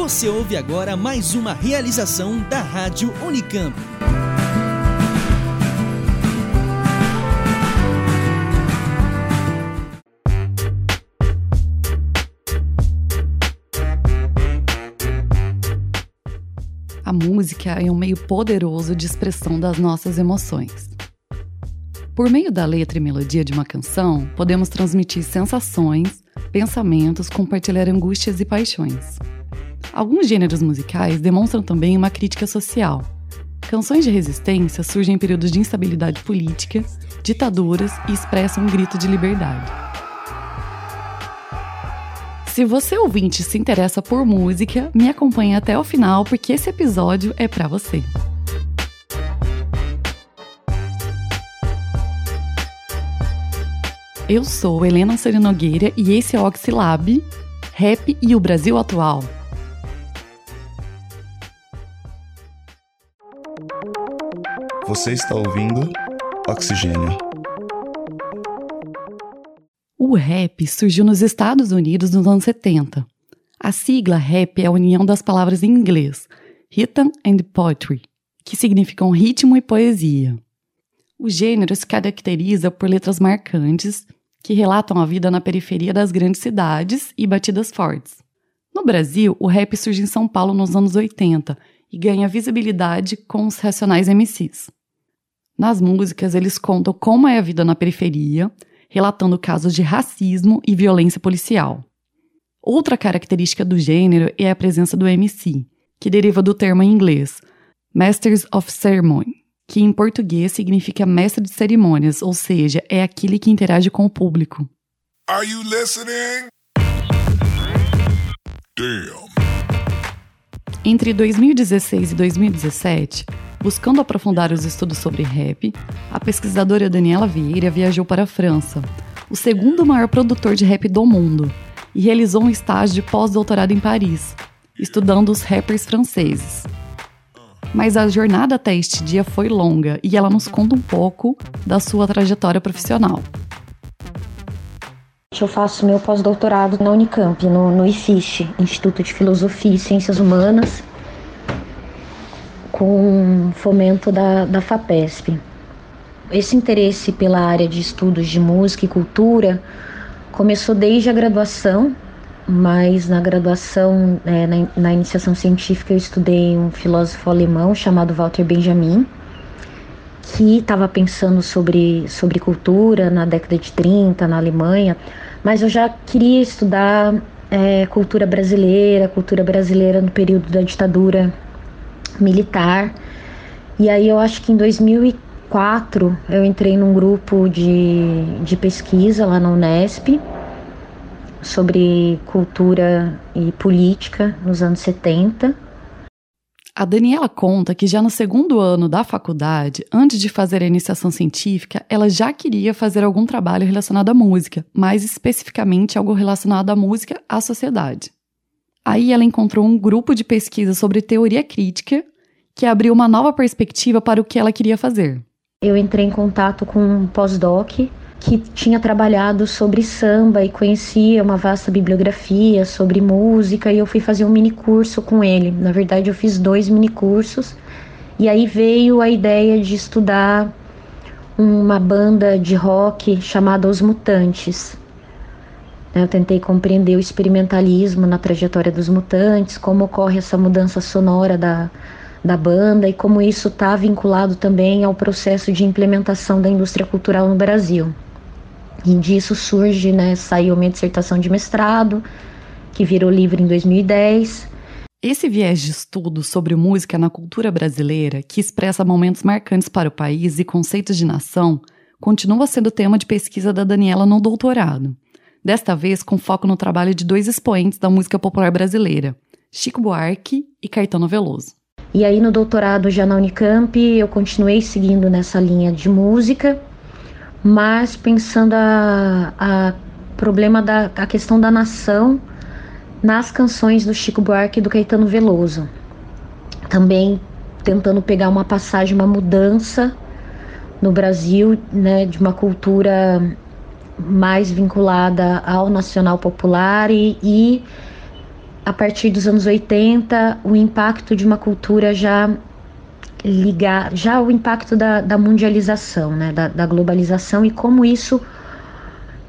Você ouve agora mais uma realização da Rádio Unicamp. A música é um meio poderoso de expressão das nossas emoções. Por meio da letra e melodia de uma canção, podemos transmitir sensações, pensamentos, compartilhar angústias e paixões. Alguns gêneros musicais demonstram também uma crítica social. Canções de resistência surgem em períodos de instabilidade política, ditaduras e expressam um grito de liberdade. Se você ouvinte se interessa por música, me acompanhe até o final porque esse episódio é para você. Eu sou Helena Serenogueira e esse é o Oxilab, Rap e o Brasil Atual. Você está ouvindo Oxigênio. O rap surgiu nos Estados Unidos nos anos 70. A sigla rap é a união das palavras em inglês rhythm and poetry, que significam ritmo e poesia. O gênero se caracteriza por letras marcantes que relatam a vida na periferia das grandes cidades e batidas fortes. No Brasil, o rap surge em São Paulo nos anos 80 e ganha visibilidade com os Racionais MCs. Nas músicas, eles contam como é a vida na periferia, relatando casos de racismo e violência policial. Outra característica do gênero é a presença do MC, que deriva do termo em inglês Masters of Ceremony, que em português significa mestre de cerimônias, ou seja, é aquele que interage com o público. Are you listening? Damn. Entre 2016 e 2017, buscando aprofundar os estudos sobre rap, a pesquisadora Daniela Vieira viajou para a França, o segundo maior produtor de rap do mundo, e realizou um estágio de pós-doutorado em Paris, estudando os rappers franceses. Mas a jornada até este dia foi longa e ela nos conta um pouco da sua trajetória profissional. Eu faço meu pós-doutorado na Unicamp, no, no IFISH, Instituto de Filosofia e Ciências Humanas, com fomento da, da FAPESP. Esse interesse pela área de estudos de música e cultura começou desde a graduação, mas na graduação, é, na, na iniciação científica, eu estudei um filósofo alemão chamado Walter Benjamin, que estava pensando sobre, sobre cultura na década de 30 na Alemanha, mas eu já queria estudar é, cultura brasileira, cultura brasileira no período da ditadura militar. E aí eu acho que em 2004 eu entrei num grupo de, de pesquisa lá na Unesp sobre cultura e política nos anos 70 a Daniela conta que já no segundo ano da faculdade, antes de fazer a iniciação científica, ela já queria fazer algum trabalho relacionado à música, mais especificamente algo relacionado à música à sociedade. Aí ela encontrou um grupo de pesquisa sobre teoria crítica que abriu uma nova perspectiva para o que ela queria fazer. Eu entrei em contato com um pós-doc que tinha trabalhado sobre samba e conhecia uma vasta bibliografia sobre música e eu fui fazer um mini curso com ele. Na verdade, eu fiz dois mini cursos e aí veio a ideia de estudar uma banda de rock chamada Os Mutantes. Eu tentei compreender o experimentalismo na trajetória dos mutantes, como ocorre essa mudança sonora da, da banda e como isso está vinculado também ao processo de implementação da indústria cultural no Brasil. E disso surge, né, saiu minha dissertação de mestrado, que virou livro em 2010. Esse viés de estudo sobre música na cultura brasileira, que expressa momentos marcantes para o país e conceitos de nação, continua sendo tema de pesquisa da Daniela no doutorado. Desta vez com foco no trabalho de dois expoentes da música popular brasileira, Chico Buarque e Caetano Veloso. E aí no doutorado já na Unicamp, eu continuei seguindo nessa linha de música, mas pensando a, a problema da a questão da nação nas canções do Chico Buarque e do Caetano Veloso. Também tentando pegar uma passagem, uma mudança no Brasil, né, de uma cultura mais vinculada ao nacional popular e, e a partir dos anos 80, o impacto de uma cultura já ligar, já o impacto da, da mundialização, né, da, da globalização e como isso,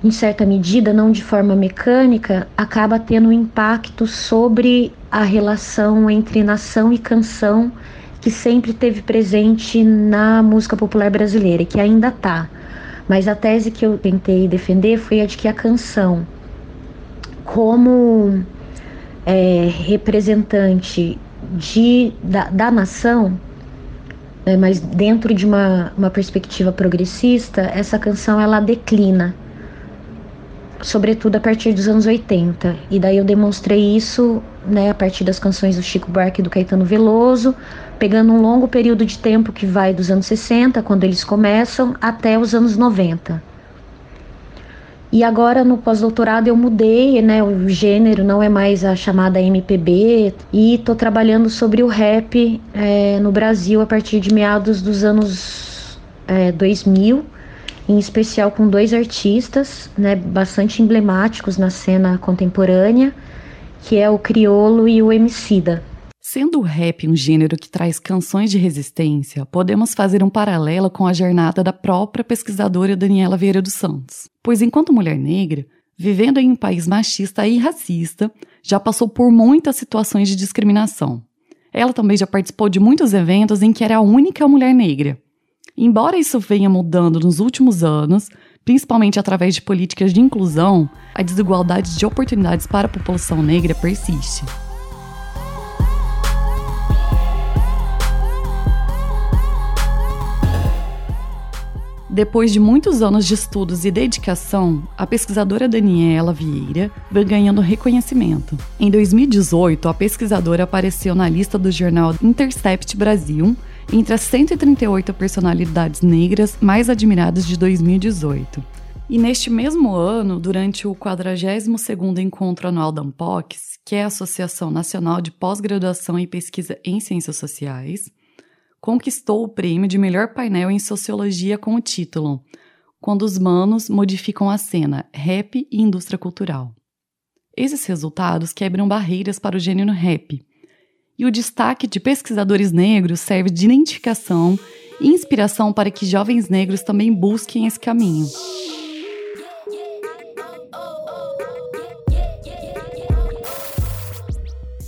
em certa medida, não de forma mecânica, acaba tendo um impacto sobre a relação entre nação e canção que sempre teve presente na música popular brasileira e que ainda está. Mas a tese que eu tentei defender foi a de que a canção, como é, representante de, da, da nação, né, mas dentro de uma, uma perspectiva progressista, essa canção ela declina, sobretudo a partir dos anos 80. E daí eu demonstrei isso né, a partir das canções do Chico Buarque e do Caetano Veloso, pegando um longo período de tempo que vai dos anos 60, quando eles começam, até os anos 90. E agora no pós-doutorado eu mudei, né? O gênero não é mais a chamada MPB e estou trabalhando sobre o rap é, no Brasil a partir de meados dos anos é, 2000, em especial com dois artistas, né? Bastante emblemáticos na cena contemporânea, que é o Criolo e o Emicida. Sendo o rap um gênero que traz canções de resistência, podemos fazer um paralelo com a jornada da própria pesquisadora Daniela Vieira dos Santos. Pois enquanto mulher negra, vivendo em um país machista e racista, já passou por muitas situações de discriminação. Ela também já participou de muitos eventos em que era a única mulher negra. Embora isso venha mudando nos últimos anos, principalmente através de políticas de inclusão, a desigualdade de oportunidades para a população negra persiste. Depois de muitos anos de estudos e dedicação, a pesquisadora Daniela Vieira vem ganhando reconhecimento. Em 2018, a pesquisadora apareceu na lista do jornal Intercept Brasil entre as 138 personalidades negras mais admiradas de 2018. E neste mesmo ano, durante o 42º Encontro Anual da ANPOCS, que é a Associação Nacional de Pós-Graduação e Pesquisa em Ciências Sociais, conquistou o prêmio de melhor painel em sociologia com o título Quando os Manos Modificam a Cena, Rap e Indústria Cultural. Esses resultados quebram barreiras para o gênero rap, e o destaque de pesquisadores negros serve de identificação e inspiração para que jovens negros também busquem esse caminho.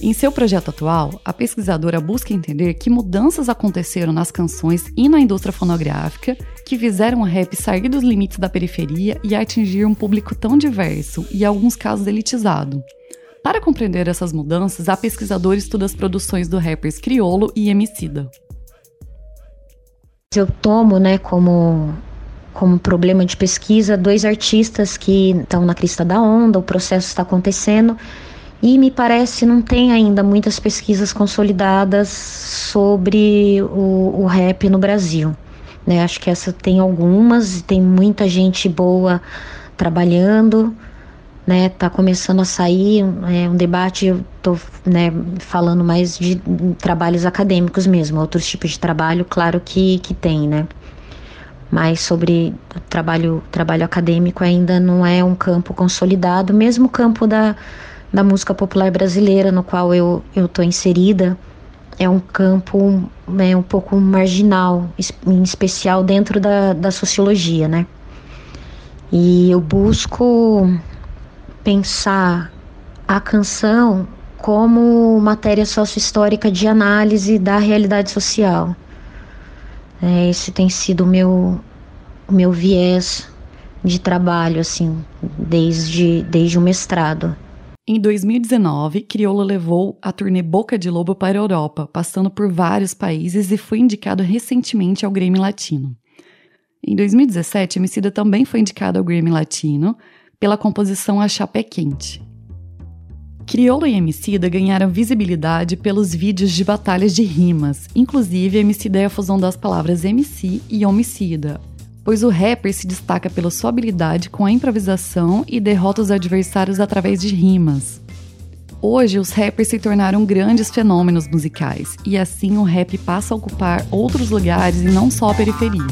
Em seu projeto atual, a pesquisadora busca entender que mudanças aconteceram nas canções e na indústria fonográfica que fizeram o rap sair dos limites da periferia e atingir um público tão diverso e, em alguns casos, elitizado. Para compreender essas mudanças, a pesquisadora estuda as produções do rappers Criolo e Emicida. Eu tomo, né, como como problema de pesquisa dois artistas que estão na crista da onda, o processo está acontecendo e me parece não tem ainda muitas pesquisas consolidadas sobre o, o rap no Brasil. Né? Acho que essa tem algumas, tem muita gente boa trabalhando, né? Tá começando a sair é, um debate, eu tô né, falando mais de trabalhos acadêmicos mesmo, outros tipos de trabalho, claro que, que tem, né? Mas sobre trabalho, trabalho acadêmico ainda não é um campo consolidado, mesmo o campo da da música popular brasileira, no qual eu estou inserida, é um campo né, um pouco marginal, em especial dentro da, da sociologia, né? E eu busco pensar a canção como matéria sociohistórica de análise da realidade social. É, esse tem sido o meu, meu viés de trabalho, assim, desde, desde o mestrado. Em 2019, Criolo levou a turnê Boca de Lobo para a Europa, passando por vários países e foi indicado recentemente ao Grammy Latino. Em 2017, Emicida também foi indicado ao Grammy Latino pela composição A Chapé Quente. Criolo e Emicida ganharam visibilidade pelos vídeos de batalhas de rimas, inclusive Emicida é a fusão das palavras MC e homicida, pois o rapper se destaca pela sua habilidade com a improvisação e derrota os adversários através de rimas. Hoje, os rappers se tornaram grandes fenômenos musicais, e assim o rap passa a ocupar outros lugares e não só a periferia.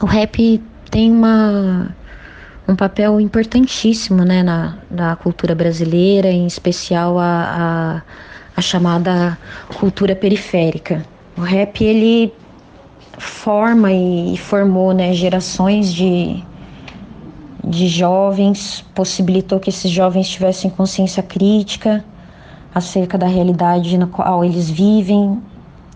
O rap tem uma, um papel importantíssimo né, na, na cultura brasileira, em especial a, a, a chamada cultura periférica. O rap ele forma e formou né, gerações de, de jovens, possibilitou que esses jovens tivessem consciência crítica acerca da realidade na qual eles vivem.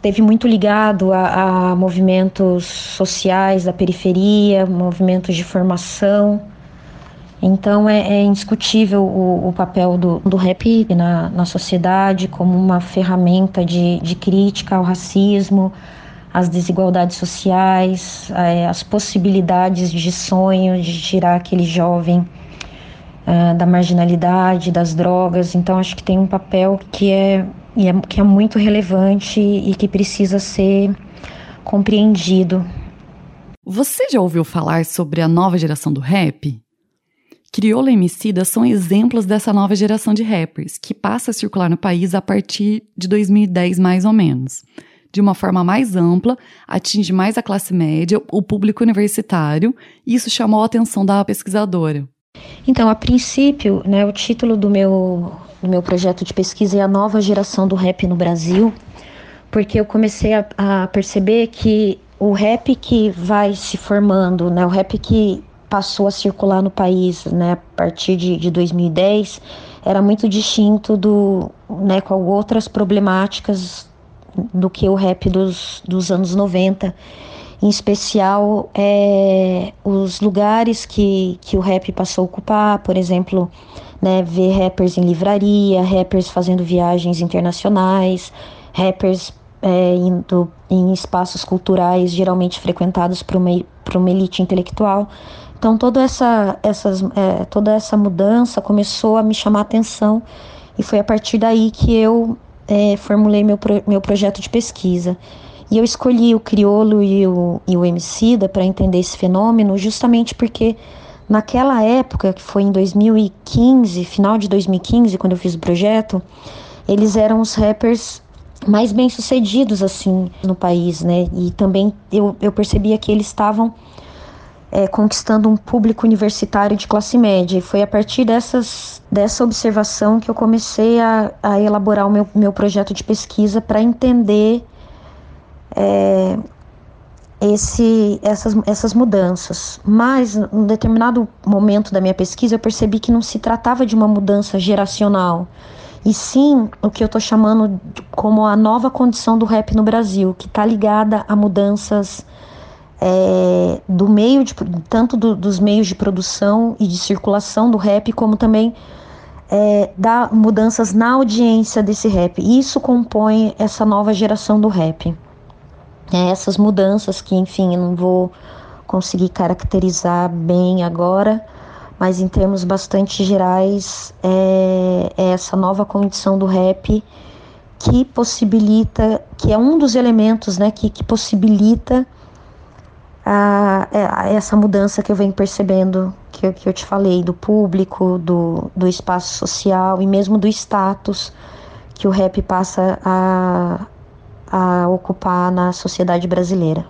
Teve muito ligado a, a movimentos sociais da periferia, movimentos de formação. Então é, é indiscutível o, o, papel do, do rap na, na sociedade como uma ferramenta de, de crítica ao racismo, às desigualdades sociais, é, as possibilidades de sonho de tirar aquele jovem uh, da marginalidade, das drogas. Então acho que tem um papel que é, é, que é muito relevante e que precisa ser compreendido. Você já ouviu falar sobre a nova geração do rap? Crioula e Emicida são exemplos dessa nova geração de rappers, que passa a circular no país a partir de 2010 mais ou menos. De uma forma mais ampla, atinge mais a classe média, o público universitário, e isso chamou a atenção da pesquisadora. Então, a princípio, né, o título do meu, do meu projeto de pesquisa é A Nova Geração do Rap no Brasil, porque eu comecei a, a perceber que o rap que vai se formando, né, o rap que passou a circular no país né, a partir de, de 2010 era muito distinto do, né, com outras problemáticas do que o rap dos, dos anos 90. Em especial, é, os lugares que, que o rap passou a ocupar, por exemplo, né, ver rappers em livraria, rappers fazendo viagens internacionais, rappers é, indo em espaços culturais geralmente frequentados por uma, por uma elite intelectual. Então toda essa, essas, é, toda essa mudança começou a me chamar a atenção e foi a partir daí que eu é, formulei meu, pro, meu projeto de pesquisa. E eu escolhi o criolo e o, e o emicida para entender esse fenômeno justamente porque naquela época, que foi em 2015, final de 2015, quando eu fiz o projeto, eles eram os rappers mais bem sucedidos assim no país, né? E também eu, eu percebia que eles estavam é, conquistando um público universitário de classe média. E foi a partir dessas, dessa observação que eu comecei a, a elaborar o meu, meu projeto de pesquisa para entender é, esse, essas, essas mudanças. Mas, em um determinado momento da minha pesquisa, eu percebi que não se tratava de uma mudança geracional, e sim o que eu estou chamando como a nova condição do rap no Brasil, que está ligada a mudanças é, do meio de, tanto do, dos meios de produção e de circulação do rap, como também é, da mudanças na audiência desse rap. Isso compõe essa nova geração do rap. É, essas mudanças que, enfim, eu não vou conseguir caracterizar bem agora, mas em termos bastante gerais, é, é essa nova condição do rap que possibilita, que é um dos elementos né, que, que possibilita a, é, a, essa mudança que eu venho percebendo, que eu, que eu te falei, do público, do, do espaço social e mesmo do status que o rap passa a, a ocupar na sociedade brasileira.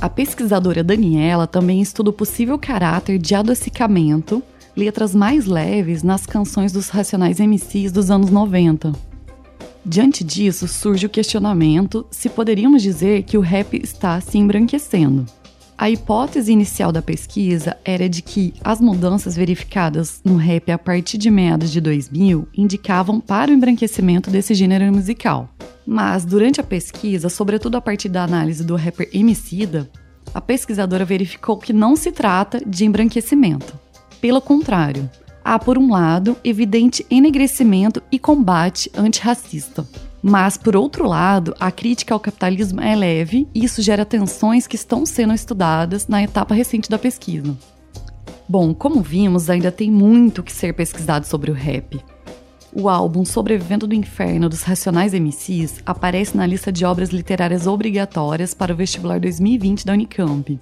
A pesquisadora Daniela também estuda o possível caráter de adocicamento letras mais leves nas canções dos Racionais MCs dos anos 90. Diante disso, surge o questionamento se poderíamos dizer que o rap está se embranquecendo. A hipótese inicial da pesquisa era de que as mudanças verificadas no rap a partir de meados de 2000 indicavam para o embranquecimento desse gênero musical. Mas, durante a pesquisa, sobretudo a partir da análise do rapper Emicida, a pesquisadora verificou que não se trata de embranquecimento. Pelo contrário, há, por um lado, evidente enegrecimento e combate antirracista. Mas, por outro lado, a crítica ao capitalismo é leve e isso gera tensões que estão sendo estudadas na etapa recente da pesquisa. Bom, como vimos, ainda tem muito que ser pesquisado sobre o rap. O álbum Sobrevivendo do Inferno dos Racionais MCs aparece na lista de obras literárias obrigatórias para o vestibular 2020 da Unicamp,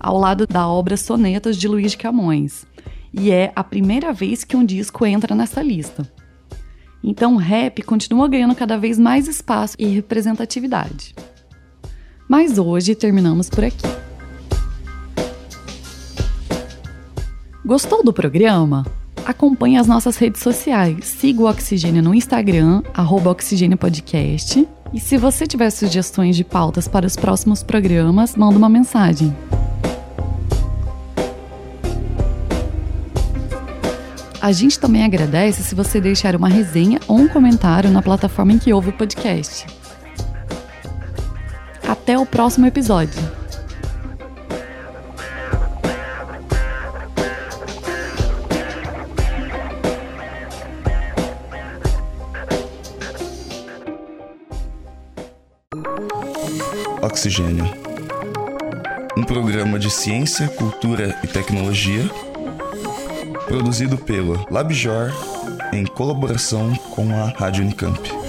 ao lado da obra Sonetas de Luiz de Camões, e é a primeira vez que um disco entra nessa lista. Então o rap continua ganhando cada vez mais espaço e representatividade. Mas hoje terminamos por aqui. Gostou do programa? Acompanhe as nossas redes sociais. Siga o Oxigênio no Instagram, Oxigênio Podcast. E se você tiver sugestões de pautas para os próximos programas, manda uma mensagem. A gente também agradece se você deixar uma resenha ou um comentário na plataforma em que ouve o podcast. Até o próximo episódio. Oxigênio. Um programa de ciência, cultura e tecnologia produzido pelo LabJor em colaboração com a Rádio Unicamp.